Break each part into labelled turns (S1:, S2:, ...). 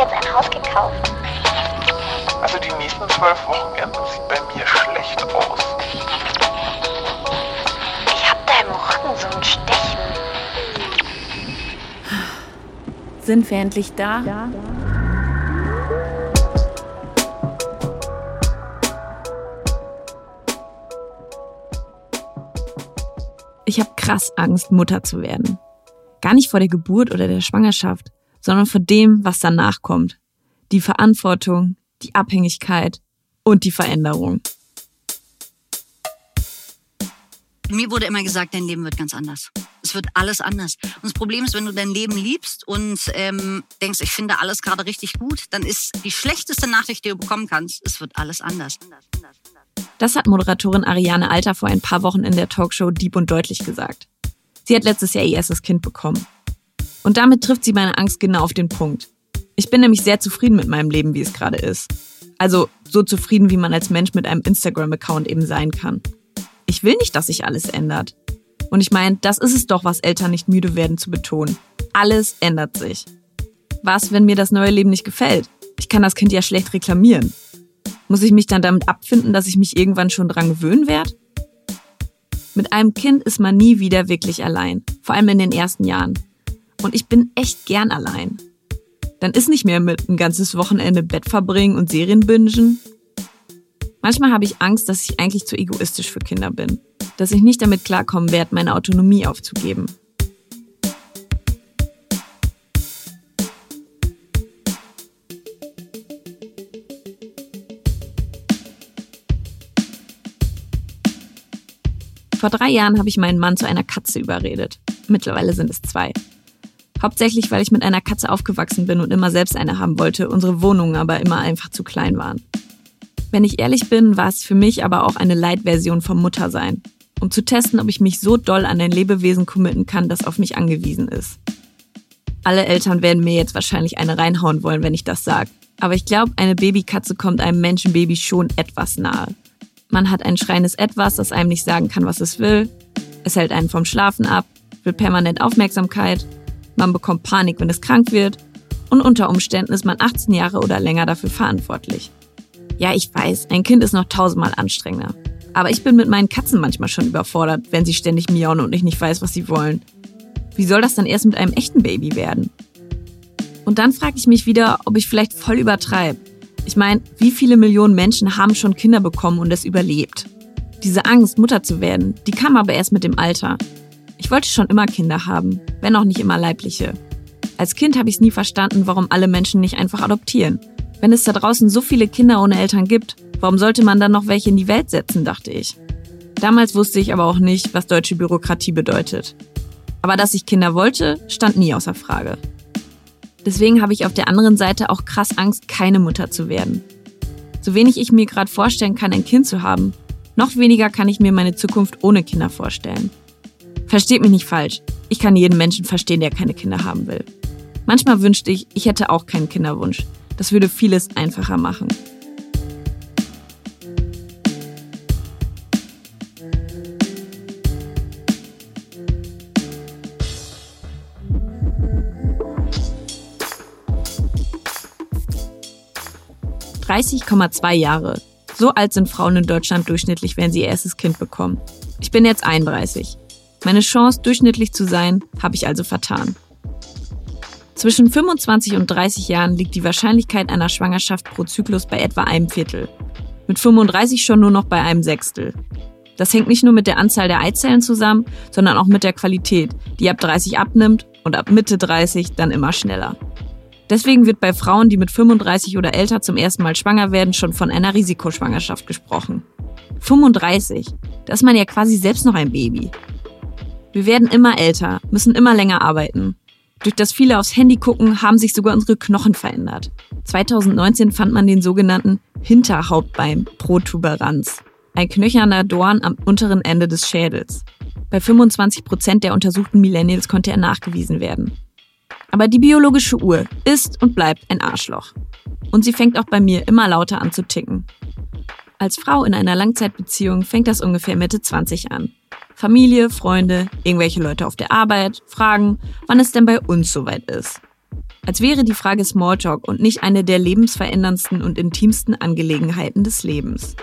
S1: jetzt ein Haus gekauft.
S2: Also die nächsten zwölf Wochenenden sieht bei mir schlecht aus.
S1: Ich hab da im Rücken so ein Stechen.
S3: Sind wir endlich da? Ja. Ich habe krass Angst, Mutter zu werden. Gar nicht vor der Geburt oder der Schwangerschaft, sondern vor dem, was danach kommt. Die Verantwortung, die Abhängigkeit und die Veränderung.
S4: Mir wurde immer gesagt, dein Leben wird ganz anders. Es wird alles anders. Und das Problem ist, wenn du dein Leben liebst und ähm, denkst, ich finde alles gerade richtig gut, dann ist die schlechteste Nachricht, die du bekommen kannst, es wird alles anders.
S3: Das hat Moderatorin Ariane Alter vor ein paar Wochen in der Talkshow Deep und Deutlich gesagt. Sie hat letztes Jahr ihr erstes Kind bekommen. Und damit trifft sie meine Angst genau auf den Punkt. Ich bin nämlich sehr zufrieden mit meinem Leben, wie es gerade ist. Also so zufrieden, wie man als Mensch mit einem Instagram-Account eben sein kann. Ich will nicht, dass sich alles ändert. Und ich meine, das ist es doch, was Eltern nicht müde werden zu betonen. Alles ändert sich. Was, wenn mir das neue Leben nicht gefällt? Ich kann das Kind ja schlecht reklamieren. Muss ich mich dann damit abfinden, dass ich mich irgendwann schon dran gewöhnen werde? Mit einem Kind ist man nie wieder wirklich allein, vor allem in den ersten Jahren. Und ich bin echt gern allein. Dann ist nicht mehr mit ein ganzes Wochenende Bett verbringen und Serien bingen. Manchmal habe ich Angst, dass ich eigentlich zu egoistisch für Kinder bin. Dass ich nicht damit klarkommen werde, meine Autonomie aufzugeben. Vor drei Jahren habe ich meinen Mann zu einer Katze überredet. Mittlerweile sind es zwei. Hauptsächlich, weil ich mit einer Katze aufgewachsen bin und immer selbst eine haben wollte, unsere Wohnungen aber immer einfach zu klein waren. Wenn ich ehrlich bin, war es für mich aber auch eine Light-Version vom Muttersein, um zu testen, ob ich mich so doll an ein Lebewesen committen kann, das auf mich angewiesen ist. Alle Eltern werden mir jetzt wahrscheinlich eine reinhauen wollen, wenn ich das sage. Aber ich glaube, eine Babykatze kommt einem Menschenbaby schon etwas nahe. Man hat ein schreiendes Etwas, das einem nicht sagen kann, was es will. Es hält einen vom Schlafen ab, will permanent Aufmerksamkeit man bekommt Panik, wenn es krank wird und unter Umständen ist man 18 Jahre oder länger dafür verantwortlich. Ja, ich weiß, ein Kind ist noch tausendmal anstrengender. Aber ich bin mit meinen Katzen manchmal schon überfordert, wenn sie ständig miauen und ich nicht weiß, was sie wollen. Wie soll das dann erst mit einem echten Baby werden? Und dann frage ich mich wieder, ob ich vielleicht voll übertreibe. Ich meine, wie viele Millionen Menschen haben schon Kinder bekommen und es überlebt? Diese Angst, Mutter zu werden, die kam aber erst mit dem Alter. Ich wollte schon immer Kinder haben, wenn auch nicht immer leibliche. Als Kind habe ich es nie verstanden, warum alle Menschen nicht einfach adoptieren. Wenn es da draußen so viele Kinder ohne Eltern gibt, warum sollte man dann noch welche in die Welt setzen, dachte ich. Damals wusste ich aber auch nicht, was deutsche Bürokratie bedeutet. Aber dass ich Kinder wollte, stand nie außer Frage. Deswegen habe ich auf der anderen Seite auch krass Angst, keine Mutter zu werden. So wenig ich mir gerade vorstellen kann, ein Kind zu haben, noch weniger kann ich mir meine Zukunft ohne Kinder vorstellen. Versteht mich nicht falsch. Ich kann jeden Menschen verstehen, der keine Kinder haben will. Manchmal wünschte ich, ich hätte auch keinen Kinderwunsch. Das würde vieles einfacher machen. ...30,2 Jahre. So alt sind Frauen in Deutschland durchschnittlich, wenn sie ihr erstes Kind bekommen. Ich bin jetzt 31. Meine Chance, durchschnittlich zu sein, habe ich also vertan. Zwischen 25 und 30 Jahren liegt die Wahrscheinlichkeit einer Schwangerschaft pro Zyklus bei etwa einem Viertel. Mit 35 schon nur noch bei einem Sechstel. Das hängt nicht nur mit der Anzahl der Eizellen zusammen, sondern auch mit der Qualität, die ab 30 abnimmt und ab Mitte 30 dann immer schneller. Deswegen wird bei Frauen, die mit 35 oder älter zum ersten Mal schwanger werden, schon von einer Risikoschwangerschaft gesprochen. 35. Da ist man ja quasi selbst noch ein Baby. Wir werden immer älter, müssen immer länger arbeiten. Durch das viele aufs Handy gucken, haben sich sogar unsere Knochen verändert. 2019 fand man den sogenannten Hinterhauptbein Protuberanz, ein knöcherner Dorn am unteren Ende des Schädels. Bei 25 Prozent der untersuchten Millennials konnte er nachgewiesen werden. Aber die biologische Uhr ist und bleibt ein Arschloch. Und sie fängt auch bei mir immer lauter an zu ticken. Als Frau in einer Langzeitbeziehung fängt das ungefähr Mitte 20 an. Familie, Freunde, irgendwelche Leute auf der Arbeit fragen, wann es denn bei uns soweit ist. Als wäre die Frage Smalltalk und nicht eine der lebensveränderndsten und intimsten Angelegenheiten des Lebens.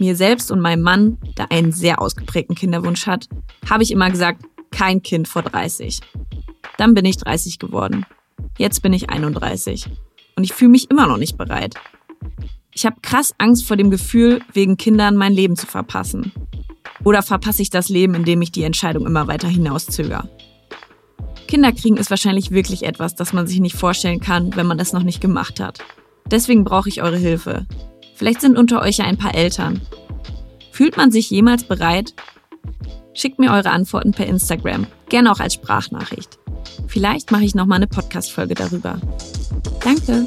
S3: Mir selbst und meinem Mann, der einen sehr ausgeprägten Kinderwunsch hat, habe ich immer gesagt, kein Kind vor 30. Dann bin ich 30 geworden. Jetzt bin ich 31. Und ich fühle mich immer noch nicht bereit. Ich habe krass Angst vor dem Gefühl, wegen Kindern mein Leben zu verpassen. Oder verpasse ich das Leben, indem ich die Entscheidung immer weiter hinauszögere? Kinder kriegen ist wahrscheinlich wirklich etwas, das man sich nicht vorstellen kann, wenn man es noch nicht gemacht hat. Deswegen brauche ich eure Hilfe. Vielleicht sind unter euch ja ein paar Eltern. Fühlt man sich jemals bereit? Schickt mir eure Antworten per Instagram, gerne auch als Sprachnachricht. Vielleicht mache ich noch mal eine Podcast-Folge darüber. Danke.